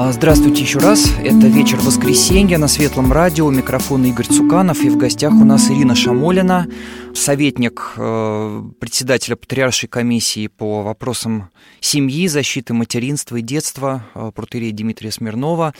А, здравствуйте еще раз. Это вечер воскресенья на Светлом радио. Микрофон Игорь Цуканов. И в гостях у нас Ирина Шамолина, советник э, председателя Патриаршей комиссии по вопросам семьи, защиты материнства и детства, э, протерея Дмитрия Смирнова,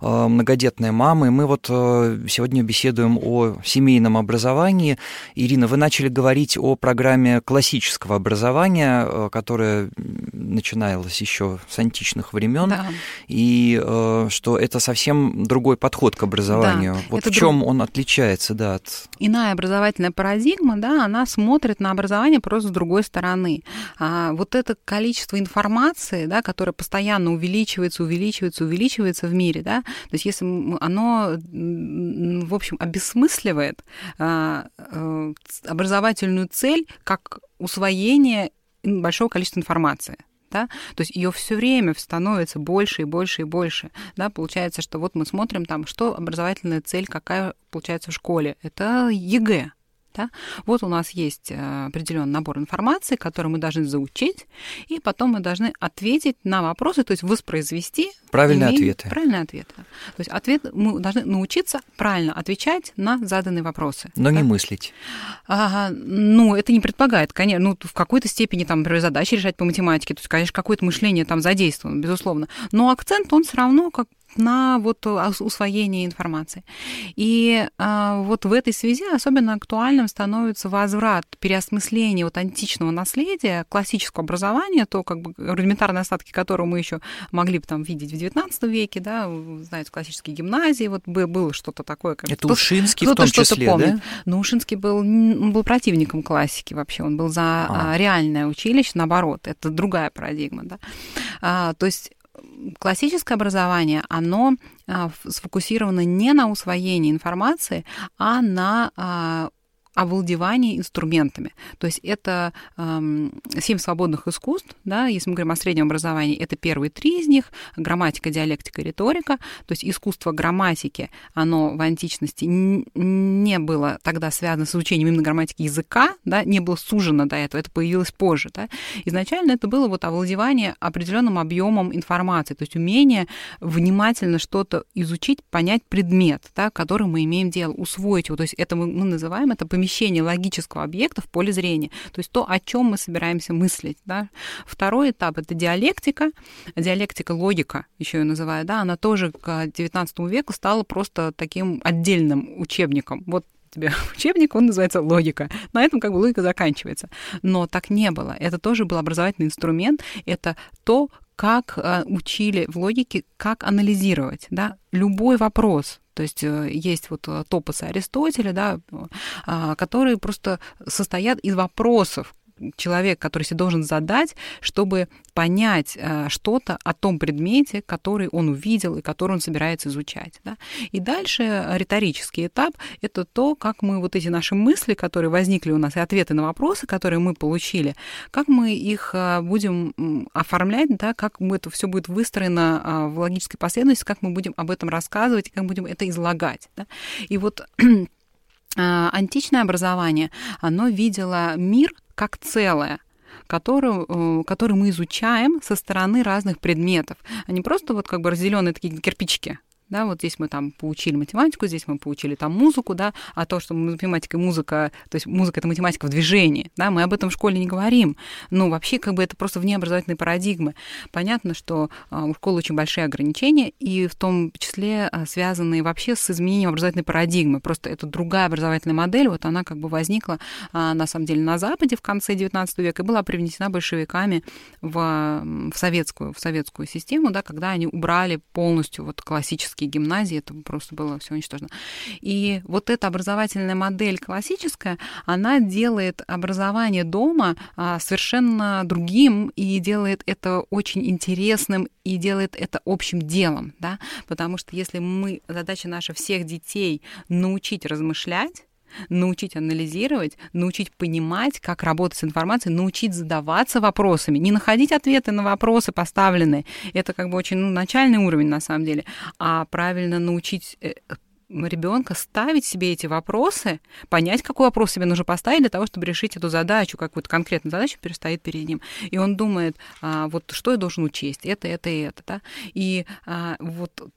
э, многодетная мама. И мы вот сегодня беседуем о семейном образовании. Ирина, вы начали говорить о программе классического образования, которая начиналась еще с античных времен. Да. И э, что это совсем другой подход к образованию. Да, вот в чем друг... он отличается, да, от... Иная образовательная парадигма, да, она смотрит на образование просто с другой стороны. А вот это количество информации, да, которое постоянно увеличивается, увеличивается, увеличивается в мире, да, то есть если оно, в общем, обесмысливает а, а, образовательную цель как усвоение большого количества информации да, то есть ее все время становится больше и больше и больше, да, получается, что вот мы смотрим там, что образовательная цель, какая получается в школе, это ЕГЭ, да? Вот у нас есть э, определенный набор информации, который мы должны заучить, и потом мы должны ответить на вопросы, то есть воспроизвести правильные ответы. Правильные ответы. То есть ответ мы должны научиться правильно отвечать на заданные вопросы. Но да? не мыслить. А, ну, это не предполагает, конечно, ну, в какой-то степени там, например, задачи решать по математике, то есть, конечно, какое-то мышление там задействовано, безусловно. Но акцент, он все равно как на вот усвоение информации. И а, вот в этой связи особенно актуальным становится возврат, переосмысление вот античного наследия, классического образования, то как бы рудиментарные остатки которого мы еще могли бы там видеть в XIX веке, да, знаете, классические гимназии, вот было что-то такое. Как Это Ушинский в том числе, помнит. да? Но Ушинский был, он был противником классики вообще, он был за а. реальное училище, наоборот, это другая парадигма, да. А, то есть классическое образование, оно а, сфокусировано не на усвоении информации, а на а, овладевании инструментами. То есть это эм, семь свободных искусств, да, если мы говорим о среднем образовании, это первые три из них, грамматика, диалектика, риторика. То есть искусство грамматики, оно в античности не было тогда связано с изучением именно грамматики языка, да, не было сужено до этого, это появилось позже. Да. Изначально это было вот овладевание определенным объемом информации, то есть умение внимательно что-то изучить, понять предмет, да, который мы имеем дело, усвоить его. То есть это мы, мы называем это помещение помещение логического объекта в поле зрения, то есть то, о чем мы собираемся мыслить. Да. Второй этап — это диалектика, диалектика логика, еще ее называют, да, она тоже к XIX веку стала просто таким отдельным учебником. Вот тебе учебник, он называется логика. На этом как бы логика заканчивается. Но так не было. Это тоже был образовательный инструмент. Это то, как э, учили в логике, как анализировать, да, любой вопрос, то есть э, есть вот э, топосы Аристотеля, да, а, которые просто состоят из вопросов, человек, который себе должен задать, чтобы понять э, что-то о том предмете, который он увидел и который он собирается изучать. Да? И дальше риторический этап — это то, как мы вот эти наши мысли, которые возникли у нас, и ответы на вопросы, которые мы получили, как мы их э, будем оформлять, да, как это все будет выстроено э, в логической последовательности, как мы будем об этом рассказывать, как будем это излагать. Да? И вот античное образование, оно видело мир как целое который, э, который мы изучаем со стороны разных предметов, а не просто вот как бы разделенные такие кирпичики, да, вот здесь мы там поучили математику, здесь мы поучили там музыку, да, а то, что математика и музыка, то есть музыка — это математика в движении, да, мы об этом в школе не говорим. Ну, вообще, как бы это просто вне образовательной парадигмы. Понятно, что а, у школы очень большие ограничения, и в том числе а, связанные вообще с изменением образовательной парадигмы. Просто это другая образовательная модель, вот она как бы возникла, а, на самом деле, на Западе в конце XIX века и была привнесена большевиками в, в советскую, в советскую систему, да, когда они убрали полностью вот классические классические гимназии, это просто было все уничтожено. И вот эта образовательная модель классическая, она делает образование дома а, совершенно другим и делает это очень интересным и делает это общим делом, да, потому что если мы, задача наша всех детей научить размышлять, научить анализировать, научить понимать, как работать с информацией, научить задаваться вопросами, не находить ответы на вопросы поставленные. Это как бы очень ну, начальный уровень на самом деле, а правильно научить э, ребенка ставить себе эти вопросы, понять, какой вопрос себе нужно поставить для того, чтобы решить эту задачу, какую-то конкретную задачу перестоит перед ним. И он думает, а, вот что я должен учесть, это, это и это. Да? И а, вот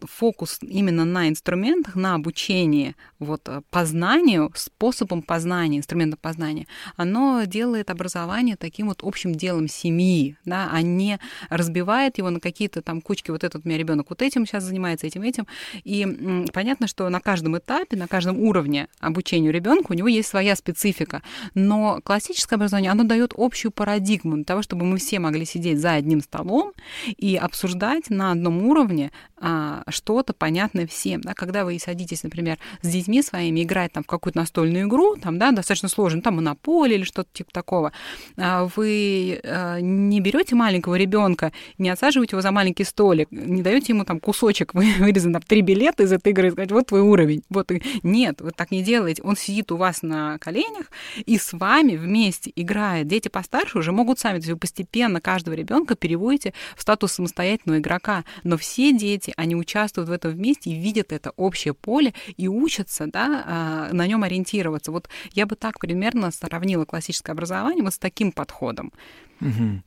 фокус именно на инструментах, на обучении, вот, э, познанию, способом познания, инструментом познания, оно делает образование таким вот общим делом семьи, да, а не разбивает его на какие-то там кучки, вот этот у меня ребенок вот этим сейчас занимается, этим, этим. И понятно, что на каждом этапе, на каждом уровне обучения ребенка у него есть своя специфика, но классическое образование, оно дает общую парадигму для того, чтобы мы все могли сидеть за одним столом и обсуждать на одном уровне а, что-то понятное всем. Да? Когда вы садитесь, например, с детьми своими играть там, в какую-то настольную игру, там, да, достаточно сложно, там монополия или что-то типа такого, а, вы а, не берете маленького ребенка, не отсаживаете его за маленький столик, не даете ему там кусочек, вы вырезан там три билета из этой игры и сказать, вот твой уровень. Вот. Нет, вы так не делаете. Он сидит у вас на коленях и с вами вместе играет. Дети постарше уже могут сами, то есть вы постепенно каждого ребенка переводите в статус самостоятельного игрока. Но все дети, они участвуют в этом вместе и видят это общее поле и учатся да, а, на нем ориентироваться. Вот я бы так примерно сравнила классическое образование вот с таким подходом. Угу.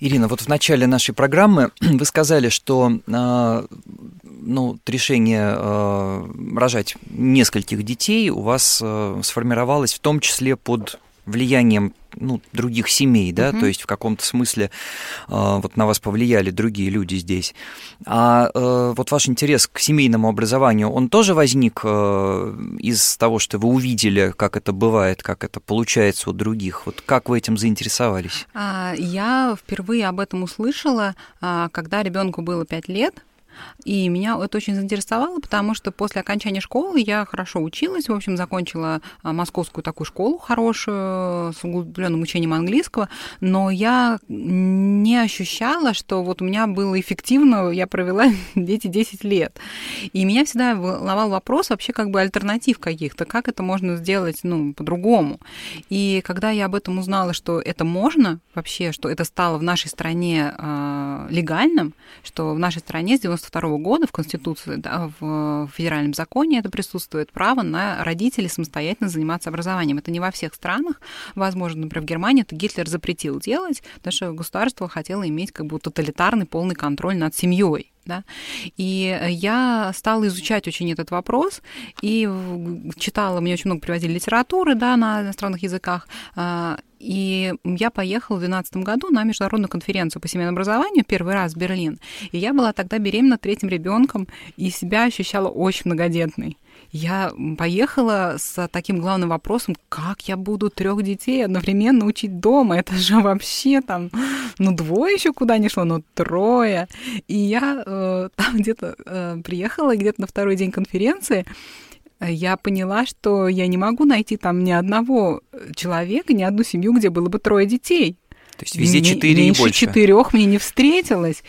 Ирина, вот в начале нашей программы вы сказали, что э, ну, решение э, рожать нескольких детей у вас э, сформировалось в том числе под влиянием ну, других семей, да, угу. то есть в каком-то смысле э, вот на вас повлияли другие люди здесь. А э, вот ваш интерес к семейному образованию, он тоже возник э, из того, что вы увидели, как это бывает, как это получается у других. Вот как вы этим заинтересовались? А, я впервые об этом услышала, а, когда ребенку было пять лет. И меня это очень заинтересовало, потому что после окончания школы я хорошо училась, в общем, закончила а, московскую такую школу хорошую, с углубленным учением английского, но я не ощущала, что вот у меня было эффективно, я провела эти 10 лет. И меня всегда волновал вопрос вообще как бы альтернатив каких-то, как это можно сделать, ну, по-другому. И когда я об этом узнала, что это можно вообще, что это стало в нашей стране э, легальным, что в нашей стране с 92 года в Конституции, да, в федеральном законе это присутствует право на родителей самостоятельно заниматься образованием. Это не во всех странах. Возможно, например, в Германии это Гитлер запретил делать, потому что государство хотело иметь как бы тоталитарный полный контроль над семьей. Да? И я стала изучать очень этот вопрос и читала, мне очень много привозили литературы да, на иностранных языках, а, и я поехала в 2012 году на международную конференцию по семейному образованию первый раз в Берлин. И я была тогда беременна третьим ребенком и себя ощущала очень многодетной. Я поехала с таким главным вопросом, как я буду трех детей одновременно учить дома. Это же вообще там, ну, двое еще куда не шло, но трое. И я э, там где-то э, приехала, где-то на второй день конференции, я поняла, что я не могу найти там ни одного человека, ни одну семью, где было бы трое детей. То есть везде четыре и больше. Четырех мне не встретилось.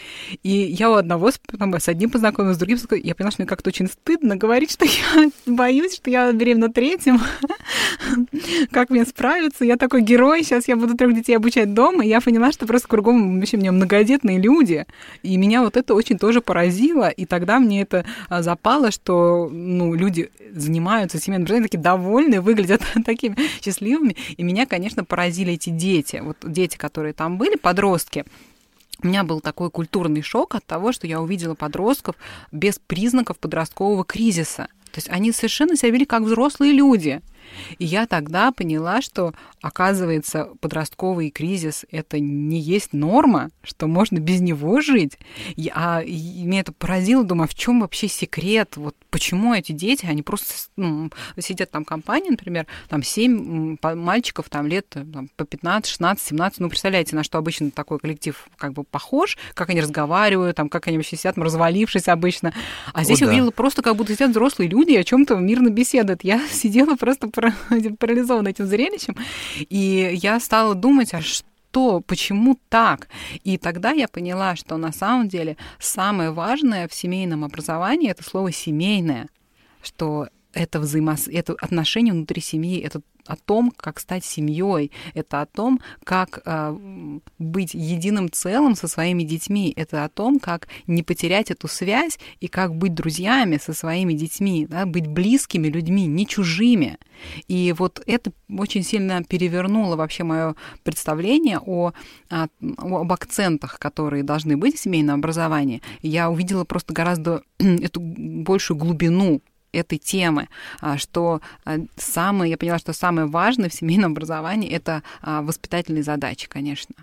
И я у одного там, с одним познакомилась, с другим Я поняла, что мне как-то очень стыдно говорить, что я боюсь, что я беременна третьим. как мне справиться? Я такой герой, сейчас я буду трех детей обучать дома. И я поняла, что просто кругом вообще мне многодетные люди. И меня вот это очень тоже поразило. И тогда мне это а, запало, что ну, люди занимаются семейным образованием, такие довольные, выглядят такими счастливыми. И меня, конечно, поразили эти дети. Вот дети, которые которые там были, подростки, у меня был такой культурный шок от того, что я увидела подростков без признаков подросткового кризиса. То есть они совершенно себя вели как взрослые люди. И я тогда поняла, что, оказывается, подростковый кризис — это не есть норма, что можно без него жить. И, а и меня это поразило, думаю, а в чем вообще секрет? Вот почему эти дети, они просто ну, сидят там в компании, например, там семь мальчиков там лет там, по 15, 16, 17, ну, представляете, на что обычно такой коллектив как бы похож, как они разговаривают, там, как они вообще сидят, развалившись обычно. А здесь о, я увидела просто, как будто сидят взрослые люди и о чем то мирно беседуют. Я сидела просто парализована этим зрелищем. И я стала думать, а что почему так? И тогда я поняла, что на самом деле самое важное в семейном образовании это слово семейное, что это взаимос... это отношение внутри семьи, это о том, как стать семьей, это о том, как э, быть единым целым со своими детьми, это о том, как не потерять эту связь и как быть друзьями со своими детьми, да, быть близкими людьми, не чужими. И вот это очень сильно перевернуло вообще мое представление о, о, об акцентах, которые должны быть в семейном образовании. Я увидела просто гораздо эту большую глубину этой темы, а, что а, самое, я поняла, что самое важное в семейном образовании это а, воспитательные задачи, конечно.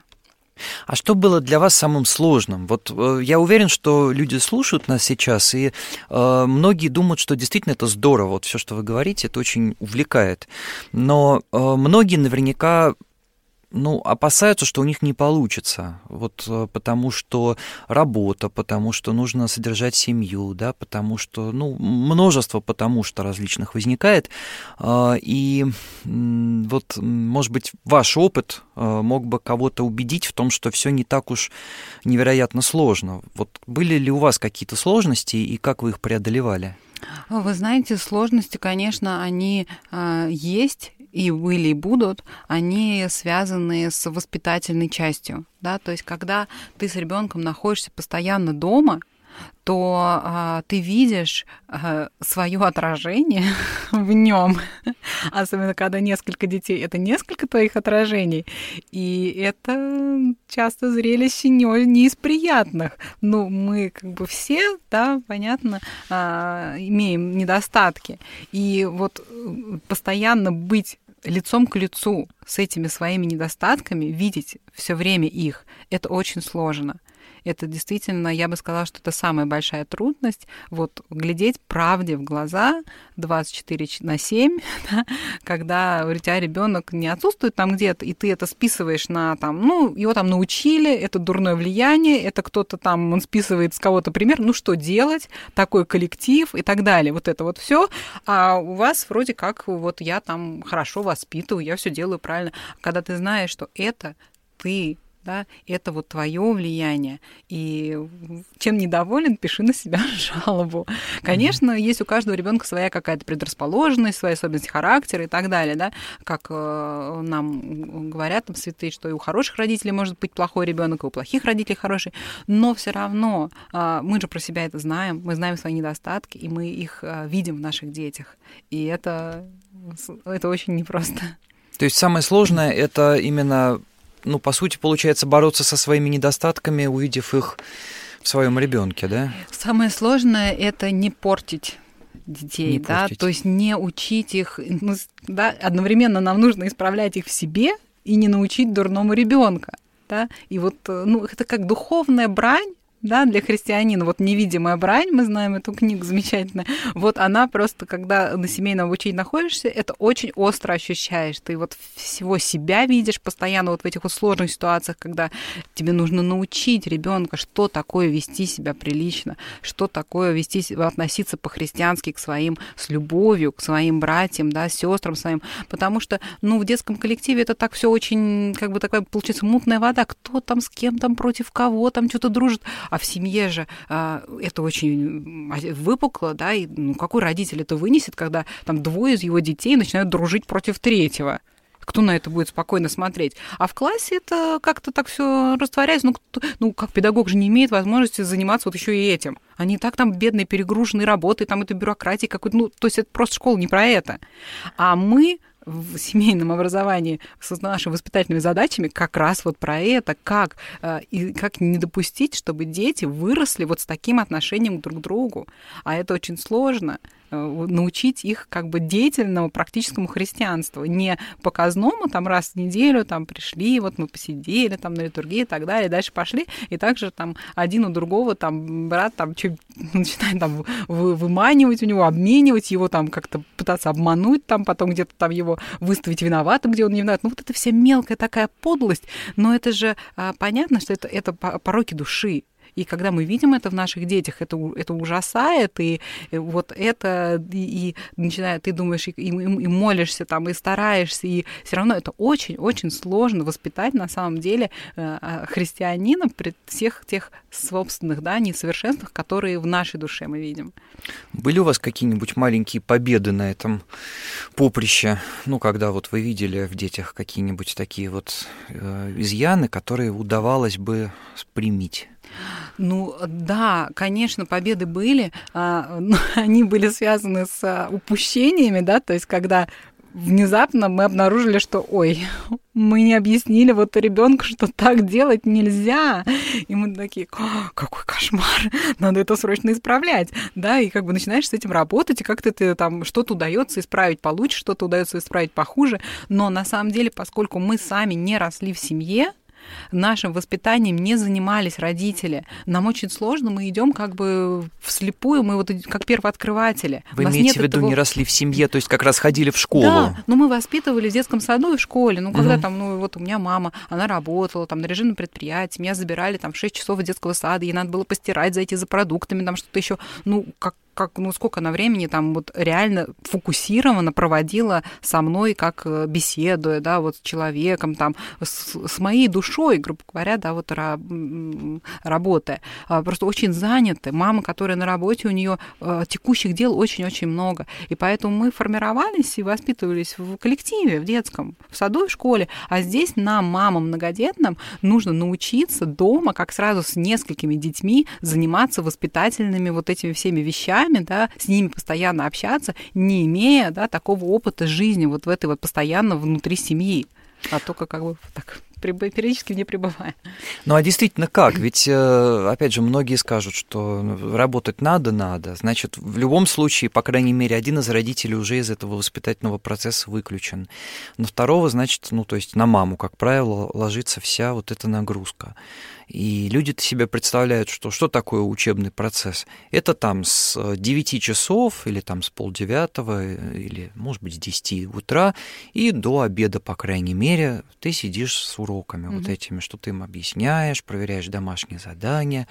А что было для вас самым сложным? Вот э, я уверен, что люди слушают нас сейчас, и э, многие думают, что действительно это здорово, вот все, что вы говорите, это очень увлекает. Но э, многие наверняка ну, опасаются, что у них не получится. Вот э, потому что работа, потому что нужно содержать семью, да, потому что, ну, множество потому что различных возникает. А, и вот, может быть, ваш опыт э, мог бы кого-то убедить в том, что все не так уж невероятно сложно. Вот были ли у вас какие-то сложности и как вы их преодолевали? Вы знаете, сложности, конечно, они э, есть, и были, и будут, они связаны с воспитательной частью. Да? То есть, когда ты с ребенком находишься постоянно дома, то а, ты видишь а, свое отражение в нем, особенно когда несколько детей, это несколько твоих отражений, и это часто зрелище не, не из приятных. Ну, мы как бы все, да, понятно, а, имеем недостатки, и вот э, постоянно быть лицом к лицу с этими своими недостатками, видеть все время их, это очень сложно. Это действительно, я бы сказала, что это самая большая трудность, вот глядеть правде в глаза 24 на 7, да, когда у тебя ребенок не отсутствует там где-то, и ты это списываешь на там, ну, его там научили, это дурное влияние, это кто-то там, он списывает с кого-то пример, ну что делать, такой коллектив и так далее, вот это вот все, а у вас вроде как вот я там хорошо воспитываю, я все делаю правильно, когда ты знаешь, что это ты да, это вот твое влияние. И чем недоволен, пиши на себя жалобу. Конечно, mm-hmm. есть у каждого ребенка своя какая-то предрасположенность, свои особенности характера и так далее, да, как э, нам говорят там святые, что и у хороших родителей может быть плохой ребенок, и у плохих родителей хороший, но все равно э, мы же про себя это знаем, мы знаем свои недостатки, и мы их э, видим в наших детях, и это это очень непросто. То есть самое сложное это именно ну, по сути, получается бороться со своими недостатками, увидев их в своем ребенке, да? Самое сложное это не портить детей, не да, портить. то есть не учить их, ну, да, одновременно нам нужно исправлять их в себе и не научить дурному ребенка, да, и вот, э, ну, это как духовная брань, да, для христианина. Вот «Невидимая брань», мы знаем эту книгу замечательно. Вот она просто, когда на семейном обучении находишься, это очень остро ощущаешь. Ты вот всего себя видишь постоянно вот в этих вот сложных ситуациях, когда тебе нужно научить ребенка, что такое вести себя прилично, что такое вести относиться по-христиански к своим, с любовью, к своим братьям, да, сестрам своим. Потому что, ну, в детском коллективе это так все очень, как бы такая, получается, мутная вода. Кто там с кем там против кого там что-то дружит а в семье же а, это очень выпукло, да, и ну, какой родитель это вынесет, когда там двое из его детей начинают дружить против третьего? кто на это будет спокойно смотреть. А в классе это как-то так все растворяется. Ну, кто, ну, как педагог же не имеет возможности заниматься вот еще и этим. Они так там бедные, перегруженные работой, там это бюрократия какой-то. Ну, то есть это просто школа не про это. А мы в семейном образовании с нашими воспитательными задачами как раз вот про это, как, э, и как не допустить, чтобы дети выросли вот с таким отношением друг к другу. А это очень сложно. Э, научить их как бы деятельному практическому христианству, не показному, там раз в неделю там пришли, вот мы посидели там на литургии и так далее, дальше пошли, и также там один у другого там брат там начинает там выманивать у него, обменивать его там как-то пытаться обмануть там, потом где-то там его выставить виноватым, где он не виноват. Ну вот это вся мелкая такая подлость, но это же а, понятно, что это, это пороки души. И когда мы видим это в наших детях, это, это ужасает, и вот это, и, и начинает, ты думаешь, и, и, и молишься там, и стараешься, и все равно это очень-очень сложно воспитать на самом деле э, а, христианина при всех тех собственных, да, несовершенствах, которые в нашей душе мы видим. Были у вас какие-нибудь маленькие победы на этом поприще? Ну, когда вот вы видели в детях какие-нибудь такие вот э, изъяны, которые удавалось бы спрямить? Ну да, конечно, победы были, а, но они были связаны с а, упущениями, да, то есть когда внезапно мы обнаружили, что, ой, мы не объяснили вот ребенку, что так делать нельзя. И мы такие, какой кошмар, надо это срочно исправлять. Да, и как бы начинаешь с этим работать, и как-то ты там что-то удается исправить получше, что-то удается исправить похуже. Но на самом деле, поскольку мы сами не росли в семье, нашим воспитанием не занимались родители. Нам очень сложно, мы идем как бы вслепую, мы вот как первооткрыватели. Вы имеете в виду, этого... не росли в семье, то есть как раз ходили в школу? Да, но мы воспитывали в детском саду и в школе. Ну, когда угу. там, ну, вот у меня мама, она работала там на режимном предприятии, меня забирали там в 6 часов из детского сада, ей надо было постирать, зайти за продуктами, там что-то еще. Ну, как как, ну, сколько на времени там вот реально фокусированно проводила со мной, как э, беседуя, да, вот с человеком, там, с, с моей душой, грубо говоря, да, вот работая. А, просто очень заняты. Мама, которая на работе, у нее э, текущих дел очень-очень много. И поэтому мы формировались и воспитывались в коллективе, в детском, в саду и в школе. А здесь нам, мамам многодетным, нужно научиться дома, как сразу с несколькими детьми, заниматься воспитательными вот этими всеми вещами, врачами, да, с ними постоянно общаться, не имея, да, такого опыта жизни вот в этой вот постоянно внутри семьи, а только как бы так периодически не пребывая. Ну а действительно как? Ведь, э, опять же, многие скажут, что ну, работать надо, надо. Значит, в любом случае, по крайней мере, один из родителей уже из этого воспитательного процесса выключен. На второго, значит, ну то есть на маму, как правило, ложится вся вот эта нагрузка. И люди-то себе представляют, что что такое учебный процесс. Это там с 9 часов или там с полдевятого или, может быть, с 10 утра и до обеда, по крайней мере, ты сидишь с уроками mm-hmm. вот этими, что ты им объясняешь, проверяешь домашние задания.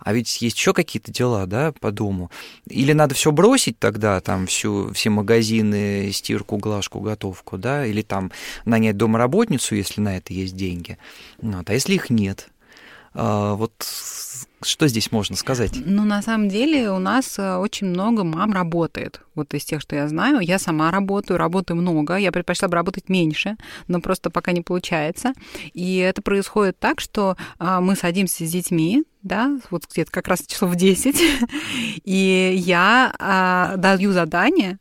А ведь есть еще какие-то дела, да, по дому. Или надо все бросить тогда, там всю, все магазины, стирку, глажку, готовку, да, или там нанять домработницу, если на это есть деньги. Вот. А если их нет? А, вот что здесь можно сказать? Ну, на самом деле у нас э, очень много мам работает. Вот из тех, что я знаю. Я сама работаю, работаю много. Я предпочла бы работать меньше, но просто пока не получается. И это происходит так, что а, мы садимся с детьми, да, вот где-то как раз часов в 10, и я а, даю задание,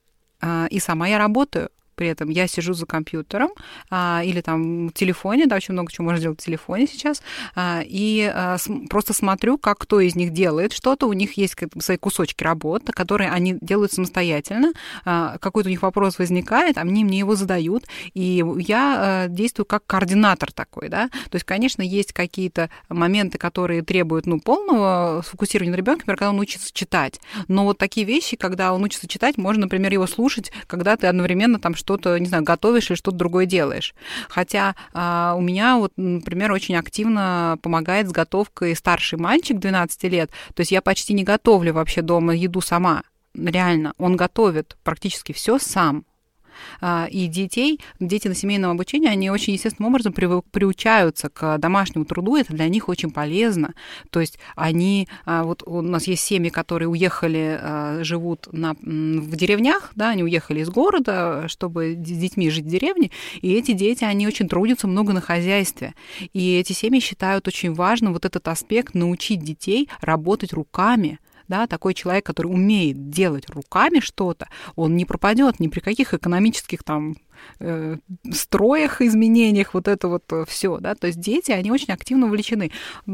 и сама я работаю при этом я сижу за компьютером а, или там в телефоне, да, очень много чего можно делать в телефоне сейчас, а, и а, с, просто смотрю, как кто из них делает что-то, у них есть свои кусочки работы, которые они делают самостоятельно, а, какой-то у них вопрос возникает, они мне его задают, и я а, действую как координатор такой, да, то есть, конечно, есть какие-то моменты, которые требуют, ну, полного сфокусирования на ребенке, например, когда он учится читать, но вот такие вещи, когда он учится читать, можно, например, его слушать, когда ты одновременно там что-то, не знаю, готовишь или что-то другое делаешь. Хотя а, у меня вот, например, очень активно помогает с готовкой старший мальчик 12 лет. То есть я почти не готовлю вообще дома еду сама. Реально, он готовит практически все сам. А, и детей, дети на семейном обучении, они очень естественным образом приучаются к домашнему труду, это для них очень полезно. То есть они, а, вот у нас есть семьи, которые уехали, а, живут на, в деревнях, да, они уехали из города, чтобы с детьми жить в деревне, и эти дети, они очень трудятся много на хозяйстве. И эти семьи считают очень важным вот этот аспект научить детей работать руками, да, такой человек, который умеет делать руками что-то, он не пропадет ни при каких экономических там э, строях, изменениях, вот это вот э, все, да, то есть дети, они очень активно увлечены.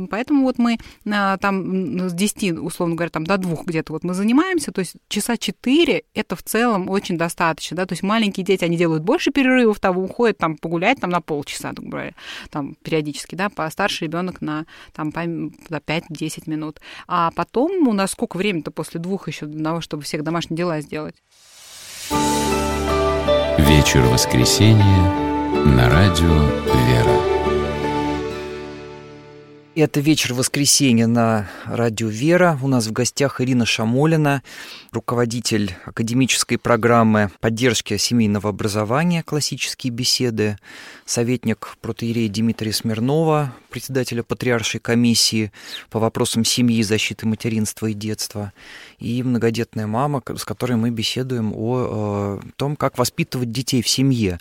Поэтому вот мы а, там с 10, условно говоря, там до двух где-то вот мы занимаемся, то есть часа 4 это в целом очень достаточно, да, то есть маленькие дети, они делают больше перерывов, там уходят там погулять там на полчаса, так говоря, там периодически, да, по старший ребенок на там по 5-10 минут. А потом у нас сколько времени-то после двух еще для того, чтобы всех домашние дела сделать? Вечер воскресенья на радио «Вера». Это вечер воскресенья на радио «Вера». У нас в гостях Ирина Шамолина, руководитель академической программы поддержки семейного образования «Классические беседы», советник протеерея Дмитрия Смирнова, председателя Патриаршей комиссии по вопросам семьи, защиты материнства и детства, и многодетная мама, с которой мы беседуем о, э, том, как воспитывать детей в семье.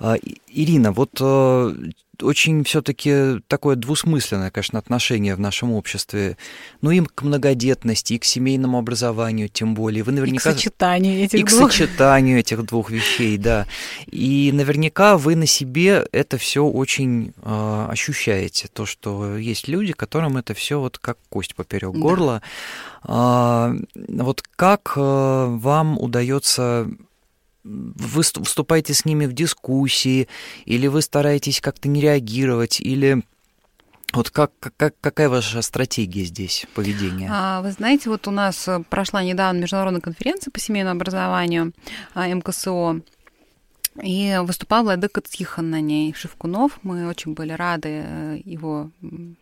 Э, Ирина, вот э, очень все-таки такое двусмысленное, конечно, отношение в нашем обществе. Ну, им к многодетности, и к семейному образованию, тем более. Вы наверняка... И к сочетанию этих и двух. к сочетанию этих двух вещей, да. И наверняка вы на себе это все очень э, ощущаете. То, что есть люди, которым это все вот как кость поперек да. горла. Э, вот как э, вам удается вы вступаете с ними в дискуссии, или вы стараетесь как-то не реагировать, или вот как, как, какая ваша стратегия здесь поведения? А, вы знаете, вот у нас э, прошла недавно международная конференция по семейному образованию а, МКСО. И выступал Владыка Тихон на ней, Шевкунов. Мы очень были рады э, его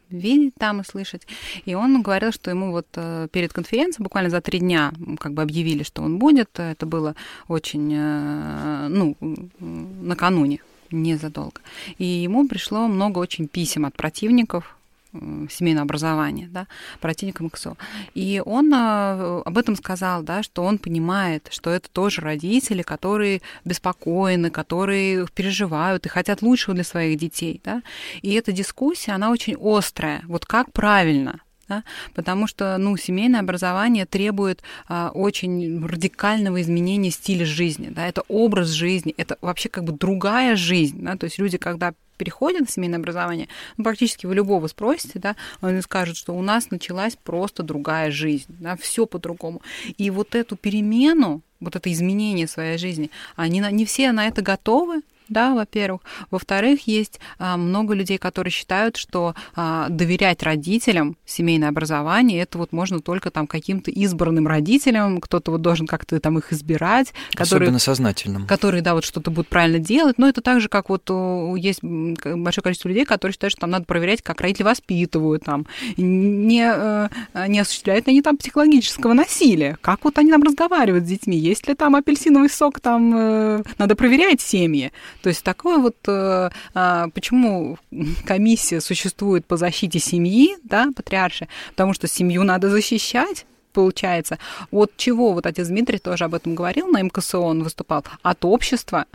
видеть там и слышать. И он говорил, что ему вот э, перед конференцией, буквально за три дня, как бы объявили, что он будет. Это было очень, э, ну, накануне, незадолго. И ему пришло много очень писем от противников семейного образования, да, противника МКСО. И он а, об этом сказал, да, что он понимает, что это тоже родители, которые беспокоены, которые переживают и хотят лучшего для своих детей. Да. И эта дискуссия, она очень острая. Вот как правильно да? потому что ну, семейное образование требует а, очень радикального изменения стиля жизни. Да? Это образ жизни, это вообще как бы другая жизнь. Да? То есть люди, когда переходят на семейное образование, ну, практически вы любого спросите, да, он скажет, что у нас началась просто другая жизнь, да, все по-другому. И вот эту перемену, вот это изменение своей жизни, они не все на это готовы, да, во-первых. Во-вторых, есть а, много людей, которые считают, что а, доверять родителям семейное образование, это вот можно только там каким-то избранным родителям, кто-то вот должен как-то там их избирать. Которые, Особенно сознательным. Которые, да, вот что-то будут правильно делать. Но это так же, как вот есть большое количество людей, которые считают, что там надо проверять, как родители воспитывают, там, не, э, не осуществляют они там психологического насилия. Как вот они там разговаривают с детьми? Есть ли там апельсиновый сок, там э, надо проверять семьи. То есть такое вот, э, а, почему комиссия существует по защите семьи, да, патриарши, потому что семью надо защищать, получается. От чего, вот отец Дмитрий тоже об этом говорил, на МКСО он выступал, от общества,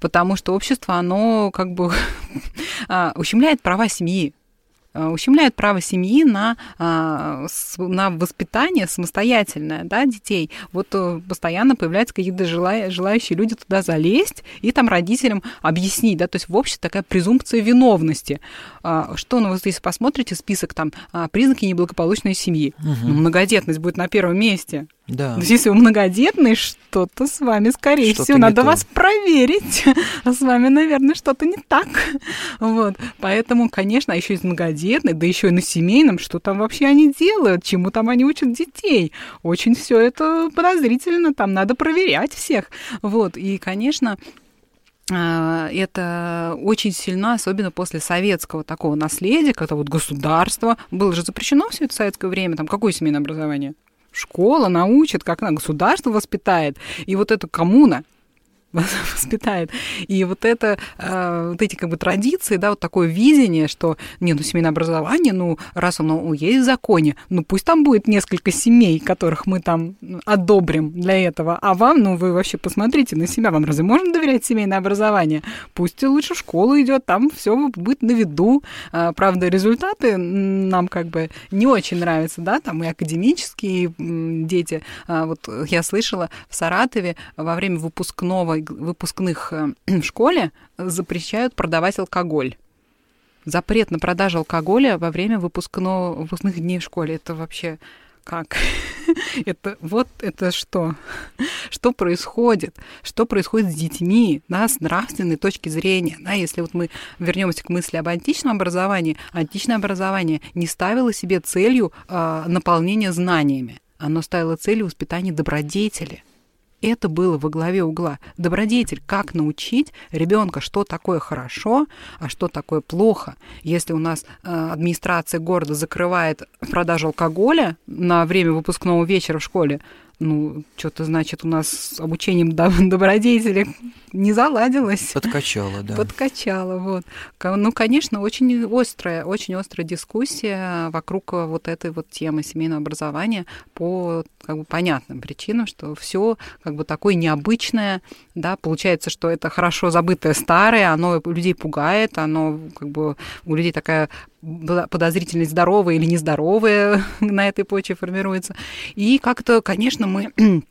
потому что общество, оно как бы а, ущемляет права семьи. Э, ущемляют право семьи на, а, на воспитание самостоятельное да, детей. Вот э, постоянно появляются какие-то желающие люди туда залезть и там родителям объяснить. Да, то есть в обществе такая презумпция виновности. А, что, ну, вот если посмотрите список там а, признаки неблагополучной семьи, угу. многодетность будет на первом месте. Да. То есть, если вы многодетный, что-то с вами, скорее что всего, надо то. вас проверить. А с вами, наверное, что-то не так. Вот. Поэтому, конечно, а еще из многодетный, да еще и на семейном, что там вообще они делают, чему там они учат детей. Очень все это подозрительно, там надо проверять всех. Вот. И, конечно, а, это очень сильно, особенно после советского такого наследия, когда вот государство, было же запрещено все это в советское время, там какое семейное образование? Школа научит, как она государство воспитает. И вот эта коммуна, воспитает. И вот это, э, вот эти как бы традиции, да, вот такое видение, что, не, ну, семейное образование, ну, раз оно есть в законе, ну, пусть там будет несколько семей, которых мы там одобрим для этого, а вам, ну, вы вообще посмотрите на себя, вам разве можно доверять семейное образование? Пусть лучше в школу идет, там все будет на виду. А, правда, результаты нам как бы не очень нравятся, да, там и академические дети. А, вот я слышала в Саратове во время выпускного выпускных э, в школе запрещают продавать алкоголь. Запрет на продажу алкоголя во время выпускного, выпускных дней в школе. Это вообще как? это вот это что? что происходит? Что происходит с детьми, да, с нравственной точки зрения? Да, если вот мы вернемся к мысли об античном образовании, античное образование не ставило себе целью э, наполнения знаниями. Оно ставило целью воспитания добродетели – это было во главе угла. Добродетель, как научить ребенка, что такое хорошо, а что такое плохо. Если у нас э, администрация города закрывает продажу алкоголя на время выпускного вечера в школе, ну, что-то, значит, у нас с обучением добродетели не заладилось. Подкачало, да. Подкачало, вот. Ну, конечно, очень острая, очень острая дискуссия вокруг вот этой вот темы семейного образования по как бы понятным причинам, что все как бы такое необычное, да, получается, что это хорошо забытое старое, оно людей пугает, оно как бы у людей такая подозрительность здоровая или нездоровая на этой почве формируется. И как-то, конечно, мы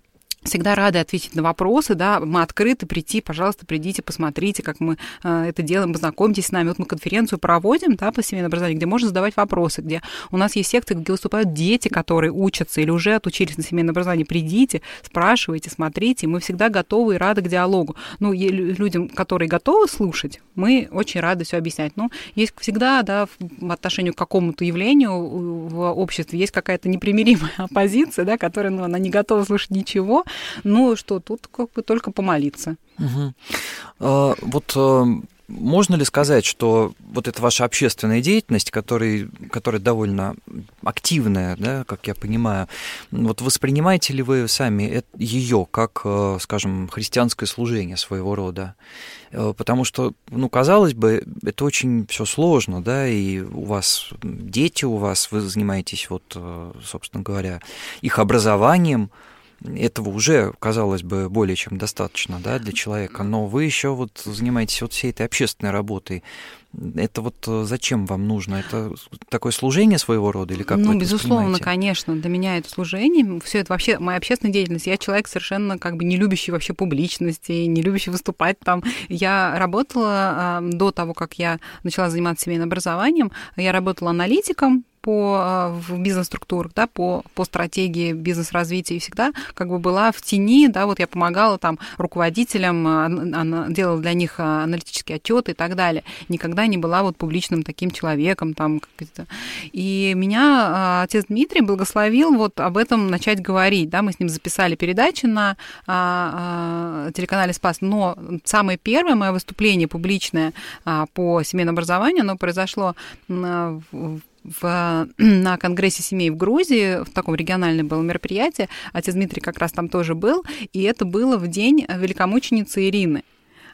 всегда рады ответить на вопросы, да, мы открыты прийти, пожалуйста, придите, посмотрите, как мы э, это делаем, познакомьтесь с нами. Вот мы конференцию проводим, да, по семейному образованию, где можно задавать вопросы, где у нас есть секции, где выступают дети, которые учатся или уже отучились на семейное образование. Придите, спрашивайте, смотрите, мы всегда готовы и рады к диалогу. Ну, людям, которые готовы слушать, мы очень рады все объяснять. Но есть всегда, да, в отношении к какому-то явлению в обществе есть какая-то непримиримая оппозиция, да, которая, ну, она не готова слушать ничего, ну что, тут как бы только помолиться. Угу. А, вот а, можно ли сказать, что вот эта ваша общественная деятельность, которая, которая довольно активная, да, как я понимаю, вот воспринимаете ли вы сами ее как, а, скажем, христианское служение своего рода? Э, потому что, ну, казалось бы, это очень все сложно, да, и у вас дети, у вас, вы занимаетесь, вот, э, собственно говоря, их образованием, этого уже, казалось бы, более чем достаточно да, для человека, но вы еще вот занимаетесь вот всей этой общественной работой. Это вот э, зачем вам нужно? Это такое служение своего рода или как Ну, безусловно, конечно, для меня это служение. Все это вообще моя общественная деятельность. Я человек совершенно как бы не любящий вообще публичности, не любящий выступать там. Я работала до того, как я начала заниматься семейным образованием, я работала аналитиком по, а, в бизнес-структурах, да, по, по стратегии бизнес-развития и всегда как бы была в тени, да, вот я помогала там руководителям, она делала для них а, аналитические отчеты и так далее. Никогда не была вот публичным таким человеком там. Как-то. И меня а, отец Дмитрий благословил вот об этом начать говорить, да, мы с ним записали передачи на а, а, телеканале Спас, но самое первое мое выступление публичное а, по семейному образованию, оно произошло в в, на Конгрессе семей в Грузии, в таком региональном было мероприятие, отец Дмитрий как раз там тоже был, и это было в день великомученицы Ирины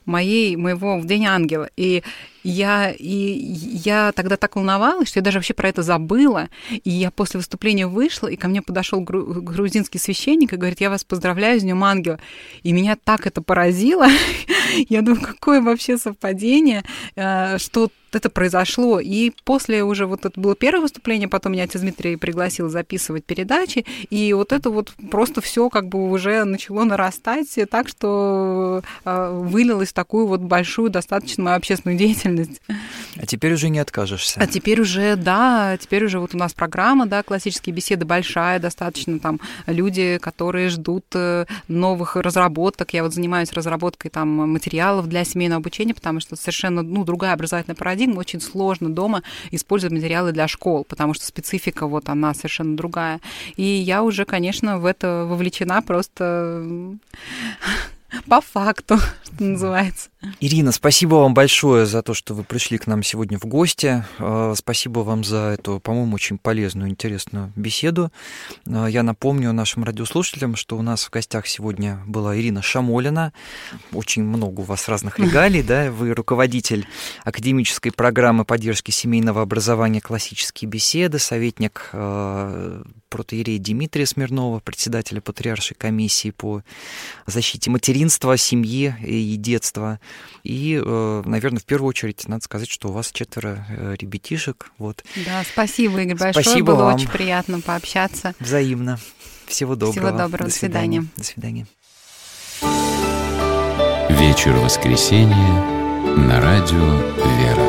моей, моего в День Ангела. И я, и я тогда так волновалась, что я даже вообще про это забыла. И я после выступления вышла, и ко мне подошел грузинский священник и говорит, я вас поздравляю с Днем Ангела. И меня так это поразило. я думаю, какое вообще совпадение, э, что это произошло. И после уже вот это было первое выступление, потом меня отец Дмитрий пригласил записывать передачи, и вот это вот просто все как бы уже начало нарастать так, что э, вылилось в такую вот большую достаточно мою общественную деятельность. А теперь уже не откажешься. А теперь уже, да, теперь уже вот у нас программа, да, классические беседы большая, достаточно там люди, которые ждут э, новых разработок. Я вот занимаюсь разработкой там материалов для семейного обучения, потому что совершенно, ну, другая образовательная парадигма, очень сложно дома использовать материалы для школ, потому что специфика вот она совершенно другая. И я уже, конечно, в это вовлечена просто по факту, что называется. Ирина, спасибо вам большое за то, что вы пришли к нам сегодня в гости. А, спасибо вам за эту, по-моему, очень полезную, интересную беседу. А, я напомню нашим радиослушателям, что у нас в гостях сегодня была Ирина Шамолина. Очень много у вас разных регалий, да? Вы руководитель академической программы поддержки семейного образования «Классические беседы», советник протеерея Дмитрия Смирнова, председателя Патриаршей комиссии по защите материнства, семьи и детства. И, э, наверное, в первую очередь надо сказать, что у вас четверо э, ребятишек. Вот. Да, спасибо, Игорь, большое. Спасибо Было вам. очень приятно пообщаться. Взаимно. Всего доброго. Всего доброго. До свидания. До свидания. Вечер воскресенья на радио «Вера».